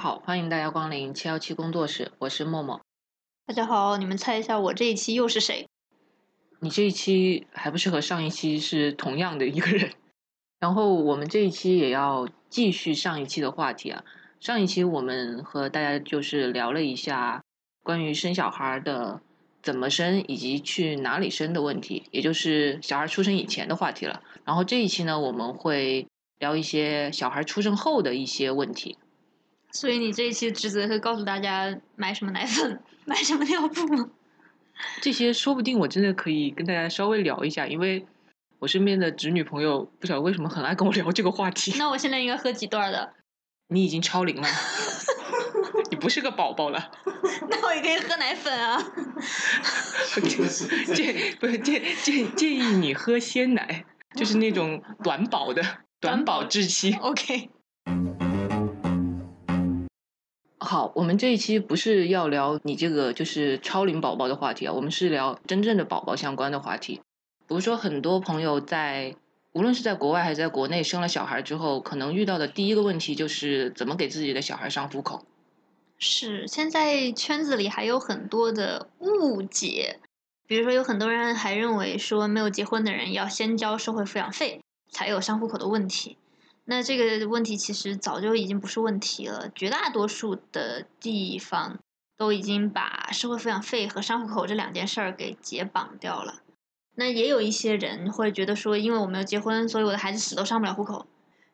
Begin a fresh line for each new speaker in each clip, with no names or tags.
好，欢迎大家光临七幺七工作室，我是默默。
大家好，你们猜一下我这一期又是谁？
你这一期还不是和上一期是同样的一个人？然后我们这一期也要继续上一期的话题啊。上一期我们和大家就是聊了一下关于生小孩的怎么生以及去哪里生的问题，也就是小孩出生以前的话题了。然后这一期呢，我们会聊一些小孩出生后的一些问题。
所以你这一期职责是告诉大家买什么奶粉、买什么尿布吗？
这些说不定我真的可以跟大家稍微聊一下，因为我身边的侄女朋友不晓得为什么很爱跟我聊这个话题。
那我现在应该喝几段的？
你已经超龄了，你不是个宝宝了。
那我也可以喝奶粉啊。
建不是建建建议你喝鲜奶，就是那种短保的短保质期。
OK。
好，我们这一期不是要聊你这个就是超龄宝宝的话题啊，我们是聊真正的宝宝相关的话题。比如说，很多朋友在无论是在国外还是在国内生了小孩之后，可能遇到的第一个问题就是怎么给自己的小孩上户口。
是，现在圈子里还有很多的误解，比如说有很多人还认为说没有结婚的人要先交社会抚养费才有上户口的问题。那这个问题其实早就已经不是问题了，绝大多数的地方都已经把社会抚养费和上户口这两件事儿给解绑掉了。那也有一些人会觉得说，因为我没有结婚，所以我的孩子死都上不了户口，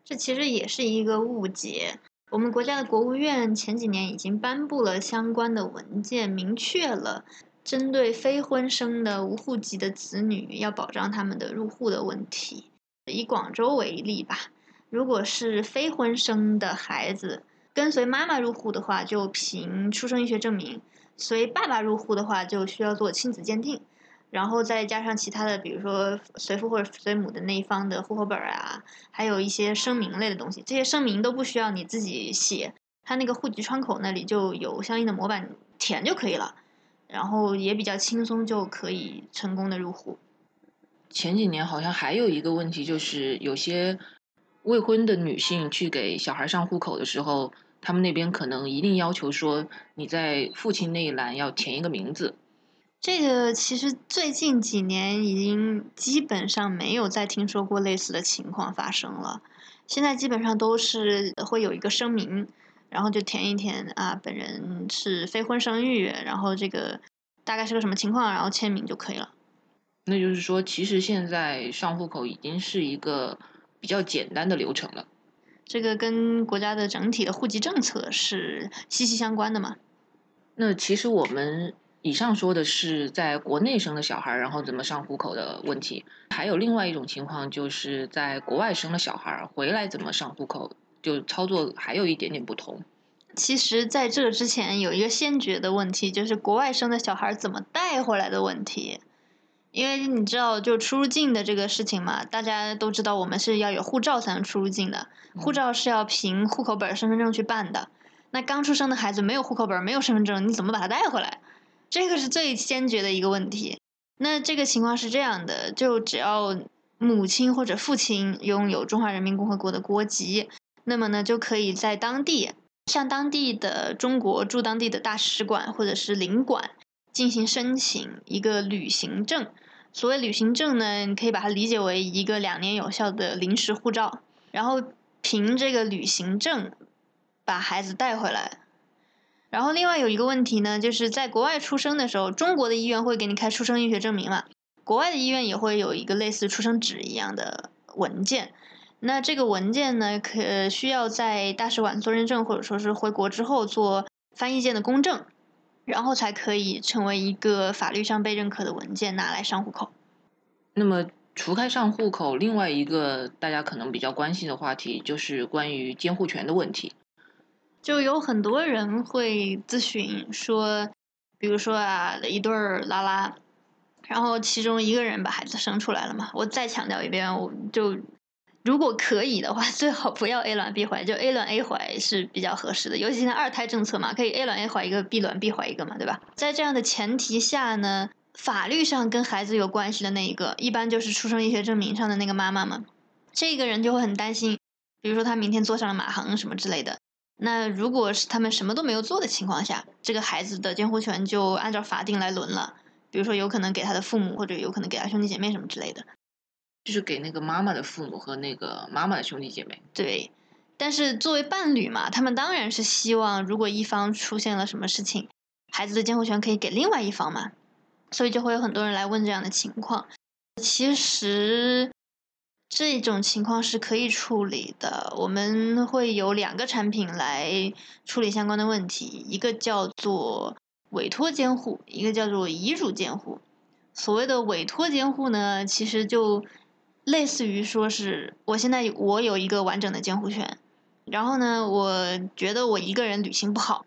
这其实也是一个误解。我们国家的国务院前几年已经颁布了相关的文件，明确了针对非婚生的无户籍的子女要保障他们的入户的问题。以广州为例吧。如果是非婚生的孩子跟随妈妈入户的话，就凭出生医学证明；随爸爸入户的话，就需要做亲子鉴定，然后再加上其他的，比如说随父或者随母的那一方的户口本啊，还有一些声明类的东西。这些声明都不需要你自己写，他那个户籍窗口那里就有相应的模板填就可以了，然后也比较轻松，就可以成功的入户。
前几年好像还有一个问题，就是有些。未婚的女性去给小孩上户口的时候，他们那边可能一定要求说你在父亲那一栏要填一个名字。
这个其实最近几年已经基本上没有再听说过类似的情况发生了。现在基本上都是会有一个声明，然后就填一填啊，本人是非婚生育，然后这个大概是个什么情况，然后签名就可以了。
那就是说，其实现在上户口已经是一个。比较简单的流程了，
这个跟国家的整体的户籍政策是息息相关的嘛？
那其实我们以上说的是在国内生的小孩，然后怎么上户口的问题，还有另外一种情况，就是在国外生了小孩回来怎么上户口，就操作还有一点点不同。
其实，在这之前有一个先决的问题，就是国外生的小孩怎么带回来的问题。因为你知道，就出入境的这个事情嘛，大家都知道，我们是要有护照才能出入境的，护照是要凭户口本、身份证去办的。那刚出生的孩子没有户口本、没有身份证，你怎么把他带回来？这个是最先决的一个问题。那这个情况是这样的，就只要母亲或者父亲拥有中华人民共和国的国籍，那么呢，就可以在当地向当地的中国驻当地的大使馆或者是领馆进行申请一个旅行证。所谓旅行证呢，你可以把它理解为一个两年有效的临时护照，然后凭这个旅行证把孩子带回来。然后另外有一个问题呢，就是在国外出生的时候，中国的医院会给你开出生医学证明嘛，国外的医院也会有一个类似出生纸一样的文件。那这个文件呢，可需要在大使馆做认证，或者说是回国之后做翻译件的公证。然后才可以成为一个法律上被认可的文件，拿来上户口。
那么，除开上户口，另外一个大家可能比较关心的话题，就是关于监护权的问题。
就有很多人会咨询说，比如说啊，一对儿拉拉，然后其中一个人把孩子生出来了嘛。我再强调一遍，我就。如果可以的话，最好不要 A 卵 B 怀，就 A 卵 A 怀是比较合适的。尤其现在二胎政策嘛，可以 A 卵 A 怀一个，B 卵 B 怀一个嘛，对吧？在这样的前提下呢，法律上跟孩子有关系的那一个，一般就是出生医学证明上的那个妈妈嘛。这个人就会很担心，比如说他明天坐上了马航什么之类的，那如果是他们什么都没有做的情况下，这个孩子的监护权就按照法定来轮了。比如说，有可能给他的父母，或者有可能给他兄弟姐妹什么之类的。
就是给那个妈妈的父母和那个妈妈的兄弟姐妹。
对，但是作为伴侣嘛，他们当然是希望，如果一方出现了什么事情，孩子的监护权可以给另外一方嘛。所以就会有很多人来问这样的情况。其实。这种情况是可以处理的，我们会有两个产品来处理相关的问题，一个叫做委托监护，一个叫做遗嘱监护。所谓的委托监护呢，其实就类似于说是我现在我有一个完整的监护权，然后呢，我觉得我一个人旅行不好，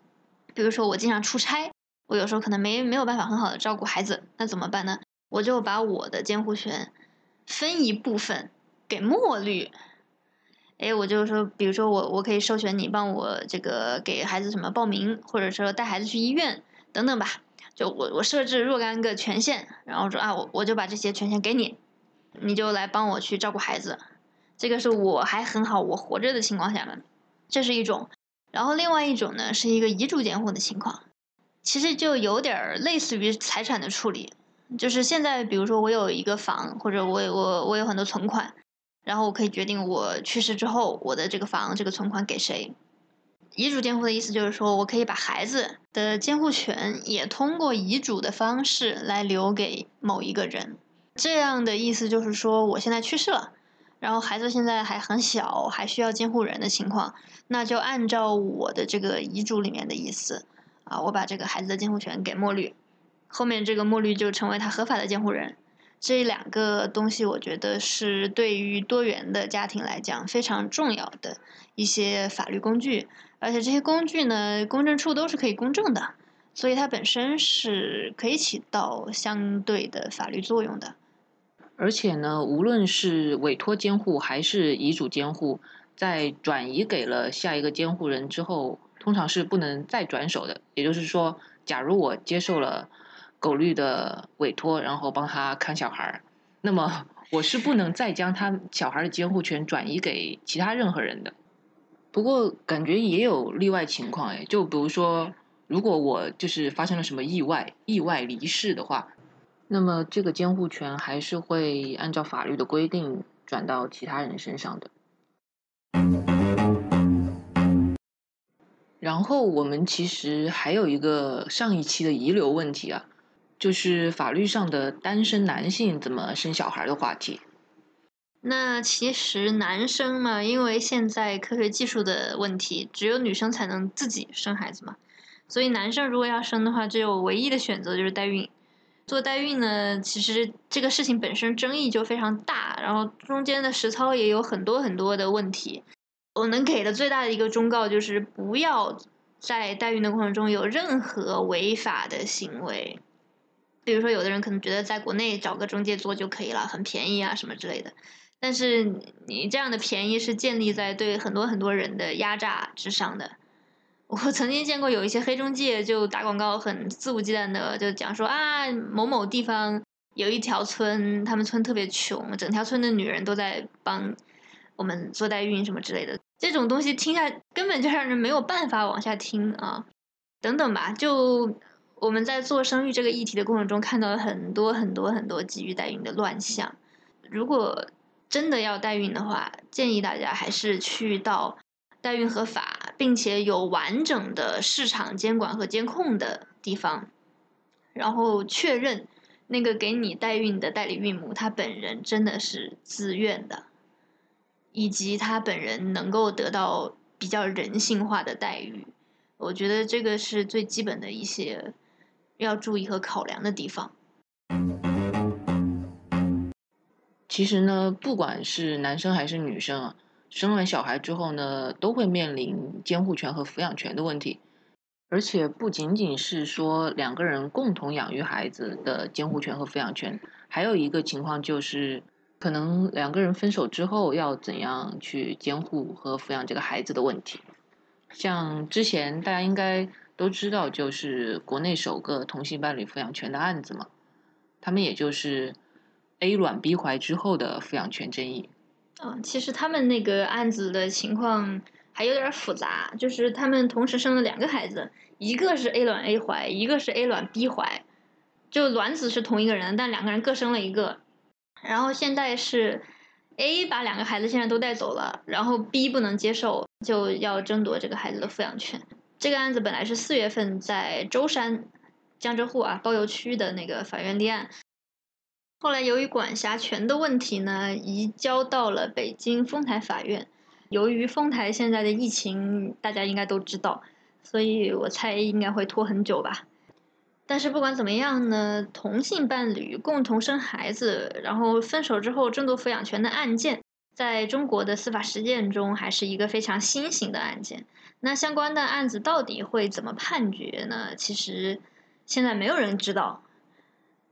比如说我经常出差，我有时候可能没没有办法很好的照顾孩子，那怎么办呢？我就把我的监护权分一部分。给墨绿，哎，我就说，比如说我我可以授权你帮我这个给孩子什么报名，或者说带孩子去医院等等吧。就我我设置若干个权限，然后说啊，我我就把这些权限给你，你就来帮我去照顾孩子。这个是我还很好，我活着的情况下呢，这是一种。然后另外一种呢，是一个遗嘱监护的情况，其实就有点儿类似于财产的处理，就是现在比如说我有一个房，或者我我我有很多存款。然后我可以决定我去世之后，我的这个房、这个存款给谁。遗嘱监护的意思就是说，我可以把孩子的监护权也通过遗嘱的方式来留给某一个人。这样的意思就是说，我现在去世了，然后孩子现在还很小，还需要监护人的情况，那就按照我的这个遗嘱里面的意思，啊，我把这个孩子的监护权给墨绿，后面这个墨绿就成为他合法的监护人。这两个东西，我觉得是对于多元的家庭来讲非常重要的一些法律工具，而且这些工具呢，公证处都是可以公证的，所以它本身是可以起到相对的法律作用的。
而且呢，无论是委托监护还是遗嘱监护，在转移给了下一个监护人之后，通常是不能再转手的。也就是说，假如我接受了。狗绿的委托，然后帮他看小孩儿，那么 我是不能再将他小孩的监护权转移给其他任何人的。不过感觉也有例外情况哎，就比如说，如果我就是发生了什么意外，意外离世的话，那么这个监护权还是会按照法律的规定转到其他人身上的。然后我们其实还有一个上一期的遗留问题啊。就是法律上的单身男性怎么生小孩的话题。
那其实男生嘛，因为现在科学技术的问题，只有女生才能自己生孩子嘛，所以男生如果要生的话，只有唯一的选择就是代孕。做代孕呢，其实这个事情本身争议就非常大，然后中间的实操也有很多很多的问题。我能给的最大的一个忠告就是，不要在代孕的过程中有任何违法的行为。比如说，有的人可能觉得在国内找个中介做就可以了，很便宜啊，什么之类的。但是你这样的便宜是建立在对很多很多人的压榨之上的。我曾经见过有一些黑中介就打广告，很肆无忌惮的就讲说啊，某某地方有一条村，他们村特别穷，整条村的女人都在帮我们做代孕什么之类的。这种东西听下根本就让人没有办法往下听啊，等等吧，就。我们在做生育这个议题的过程中，看到了很多很多很多基于代孕的乱象。如果真的要代孕的话，建议大家还是去到代孕合法并且有完整的市场监管和监控的地方，然后确认那个给你代孕的代理孕母她本人真的是自愿的，以及她本人能够得到比较人性化的待遇。我觉得这个是最基本的一些。要注意和考量的地方。
其实呢，不管是男生还是女生啊，生完小孩之后呢，都会面临监护权和抚养权的问题。而且不仅仅是说两个人共同养育孩子的监护权和抚养权，还有一个情况就是，可能两个人分手之后要怎样去监护和抚养这个孩子的问题。像之前大家应该。都知道，就是国内首个同性伴侣抚养权的案子嘛，他们也就是 A 卵 B 怀之后的抚养权争议。
嗯，其实他们那个案子的情况还。有点复杂，就是他们同时生了两个孩子，一个是 A 卵 A 怀，一个是 A 卵 B 怀，就卵子是同一个人，但两个人各生了一个。然后现在是 A 把两个孩子现在都带走了，然后 B 不能接受，就要争夺这个孩子的抚养权。这个案子本来是四月份在舟山江浙沪啊包邮区的那个法院立案，后来由于管辖权的问题呢，移交到了北京丰台法院。由于丰台现在的疫情，大家应该都知道，所以我猜应该会拖很久吧。但是不管怎么样呢，同性伴侣共同生孩子，然后分手之后争夺抚养权的案件，在中国的司法实践中还是一个非常新型的案件。那相关的案子到底会怎么判决呢？其实现在没有人知道，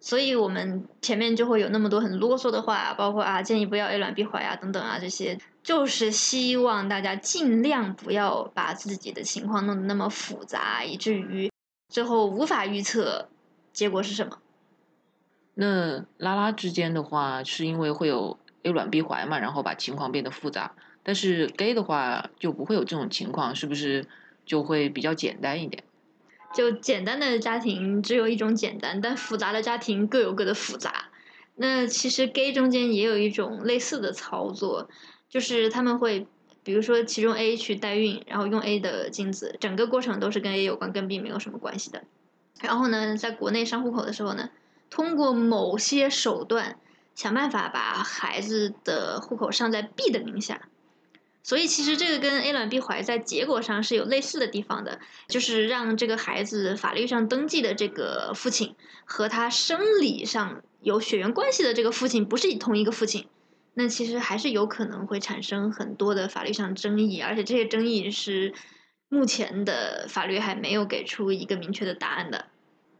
所以我们前面就会有那么多很啰嗦的话，包括啊建议不要 A 卵 B 怀啊等等啊这些，就是希望大家尽量不要把自己的情况弄得那么复杂，以至于。最后无法预测结果是什么。
那拉拉之间的话，是因为会有 A 卵 B 怀嘛，然后把情况变得复杂。但是 gay 的话就不会有这种情况，是不是就会比较简单一点？
就简单的家庭只有一种简单，但复杂的家庭各有各的复杂。那其实 gay 中间也有一种类似的操作，就是他们会。比如说，其中 A 去代孕，然后用 A 的精子，整个过程都是跟 A 有关，跟 B 没有什么关系的。然后呢，在国内上户口的时候呢，通过某些手段想办法把孩子的户口上在 B 的名下。所以其实这个跟 A 卵 B 怀在结果上是有类似的地方的，就是让这个孩子法律上登记的这个父亲和他生理上有血缘关系的这个父亲不是同一个父亲。那其实还是有可能会产生很多的法律上争议，而且这些争议是目前的法律还没有给出一个明确的答案的。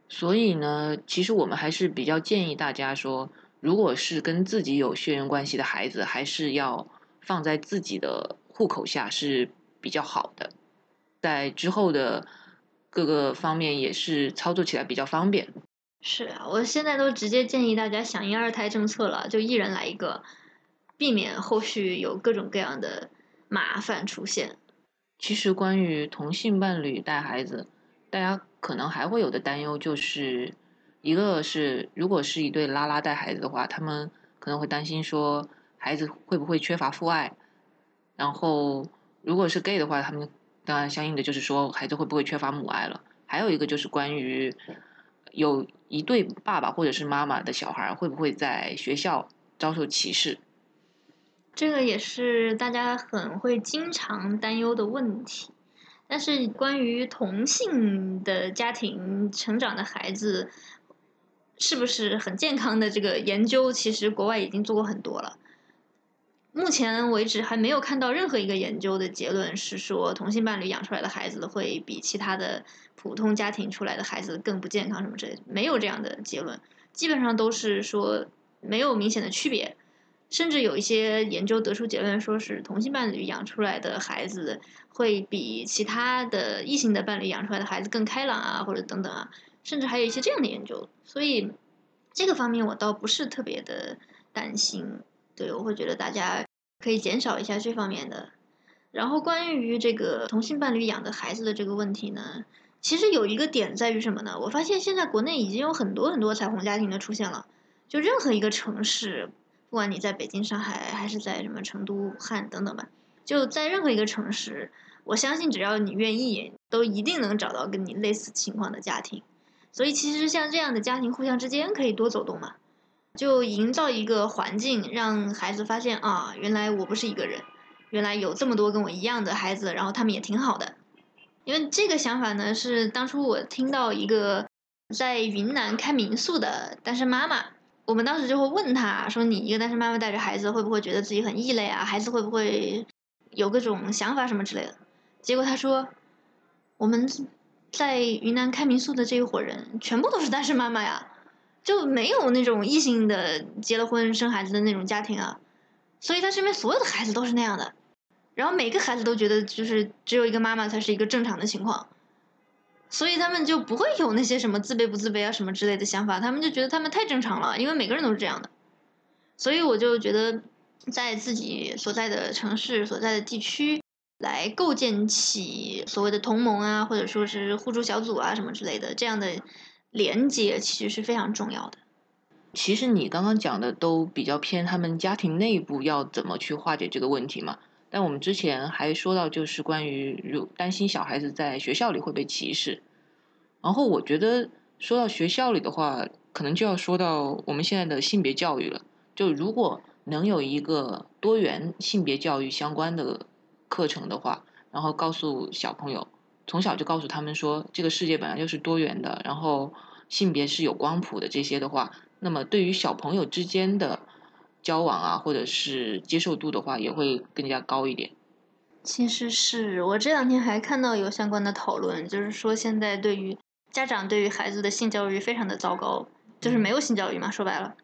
所以呢，其实我们还是比较建议大家说，如果是跟自己有血缘关系的孩子，还是要放在自己的户口下是比较好的，在之后的各个方面也是操作起来比较方便。
是啊，我现在都直接建议大家响应二胎政策了，就一人来一个。避免后续有各种各样的麻烦出现。
其实，关于同性伴侣带孩子，大家可能还会有的担忧，就是一个是，如果是一对拉拉带孩子的话，他们可能会担心说孩子会不会缺乏父爱；然后，如果是 gay 的话，他们当然相应的就是说孩子会不会缺乏母爱了。还有一个就是关于有一对爸爸或者是妈妈的小孩，会不会在学校遭受歧视？
这个也是大家很会经常担忧的问题，但是关于同性的家庭成长的孩子是不是很健康的这个研究，其实国外已经做过很多了。目前为止还没有看到任何一个研究的结论是说同性伴侣养出来的孩子会比其他的普通家庭出来的孩子更不健康什么之类，没有这样的结论，基本上都是说没有明显的区别。甚至有一些研究得出结论，说是同性伴侣养出来的孩子会比其他的异性的伴侣养出来的孩子更开朗啊，或者等等啊，甚至还有一些这样的研究。所以这个方面我倒不是特别的担心，对我会觉得大家可以减少一下这方面的。然后关于这个同性伴侣养的孩子的这个问题呢，其实有一个点在于什么呢？我发现现在国内已经有很多很多彩虹家庭的出现了，就任何一个城市。不管你在北京、上海，还是在什么成都、武汉等等吧，就在任何一个城市，我相信只要你愿意，都一定能找到跟你类似情况的家庭。所以其实像这样的家庭，互相之间可以多走动嘛，就营造一个环境，让孩子发现啊，原来我不是一个人，原来有这么多跟我一样的孩子，然后他们也挺好的。因为这个想法呢，是当初我听到一个在云南开民宿的单身妈妈。我们当时就会问他说：“你一个单身妈妈带着孩子，会不会觉得自己很异类啊？孩子会不会有各种想法什么之类的？”结果他说：“我们在云南开民宿的这一伙人，全部都是单身妈妈呀，就没有那种异性的结了婚生孩子的那种家庭啊。所以他身边所有的孩子都是那样的，然后每个孩子都觉得就是只有一个妈妈才是一个正常的情况。”所以他们就不会有那些什么自卑不自卑啊什么之类的想法，他们就觉得他们太正常了，因为每个人都是这样的。所以我就觉得，在自己所在的城市、所在的地区，来构建起所谓的同盟啊，或者说是互助小组啊什么之类的，这样的连接其实是非常重要的。
其实你刚刚讲的都比较偏他们家庭内部要怎么去化解这个问题嘛。但我们之前还说到，就是关于如担心小孩子在学校里会被歧视。然后我觉得说到学校里的话，可能就要说到我们现在的性别教育了。就如果能有一个多元性别教育相关的课程的话，然后告诉小朋友，从小就告诉他们说，这个世界本来就是多元的，然后性别是有光谱的这些的话，那么对于小朋友之间的交往啊，或者是接受度的话，也会更加高一点。
其实是我这两天还看到有相关的讨论，就是说现在对于家长对于孩子的性教育非常的糟糕，就是没有性教育嘛，说白了。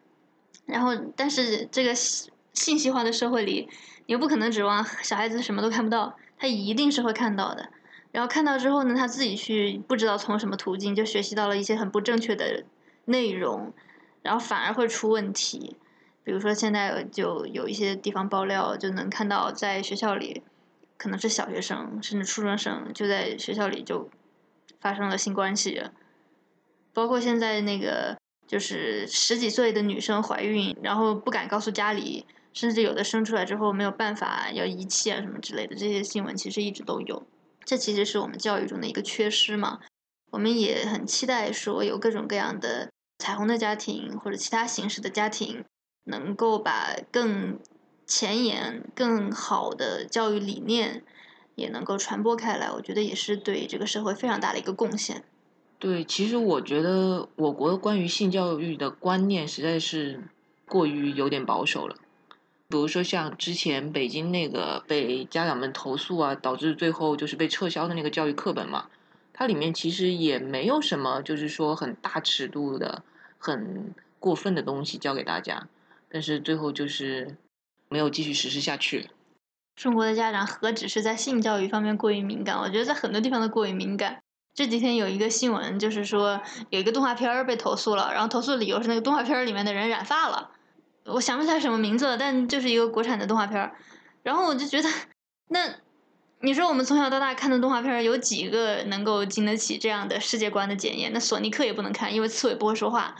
然后，但是这个信息化的社会里，你又不可能指望小孩子什么都看不到，他一定是会看到的。然后看到之后呢，他自己去不知道从什么途径就学习到了一些很不正确的内容，然后反而会出问题。比如说现在就有一些地方爆料，就能看到在学校里，可能是小学生甚至初中生就在学校里就发生了性关系，包括现在那个。就是十几岁的女生怀孕，然后不敢告诉家里，甚至有的生出来之后没有办法要遗弃啊什么之类的，这些新闻其实一直都有。这其实是我们教育中的一个缺失嘛。我们也很期待说有各种各样的彩虹的家庭或者其他形式的家庭，能够把更前沿、更好的教育理念也能够传播开来。我觉得也是对这个社会非常大的一个贡献。
对，其实我觉得我国关于性教育的观念实在是过于有点保守了。比如说像之前北京那个被家长们投诉啊，导致最后就是被撤销的那个教育课本嘛，它里面其实也没有什么就是说很大尺度的、很过分的东西教给大家，但是最后就是没有继续实施下去。
中国的家长何止是在性教育方面过于敏感，我觉得在很多地方都过于敏感。这几天有一个新闻，就是说有一个动画片儿被投诉了，然后投诉的理由是那个动画片儿里面的人染发了，我想不起来什么名字了，但就是一个国产的动画片儿。然后我就觉得，那你说我们从小到大看的动画片儿有几个能够经得起这样的世界观的检验？那索尼克也不能看，因为刺猬不会说话。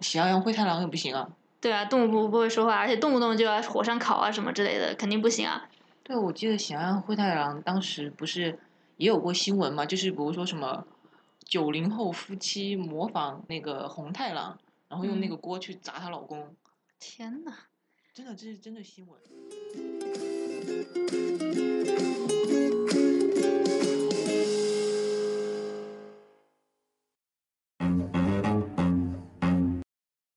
喜羊羊灰太狼也不行啊。
对啊，动物不不会说话，而且动不动就要火上烤啊什么之类的，肯定不行啊。
对，我记得喜羊羊灰太狼当时不是。也有过新闻嘛，就是比如说什么九零后夫妻模仿那个红太狼，然后用那个锅去砸她老公。
天哪，
真的，这是真的新闻。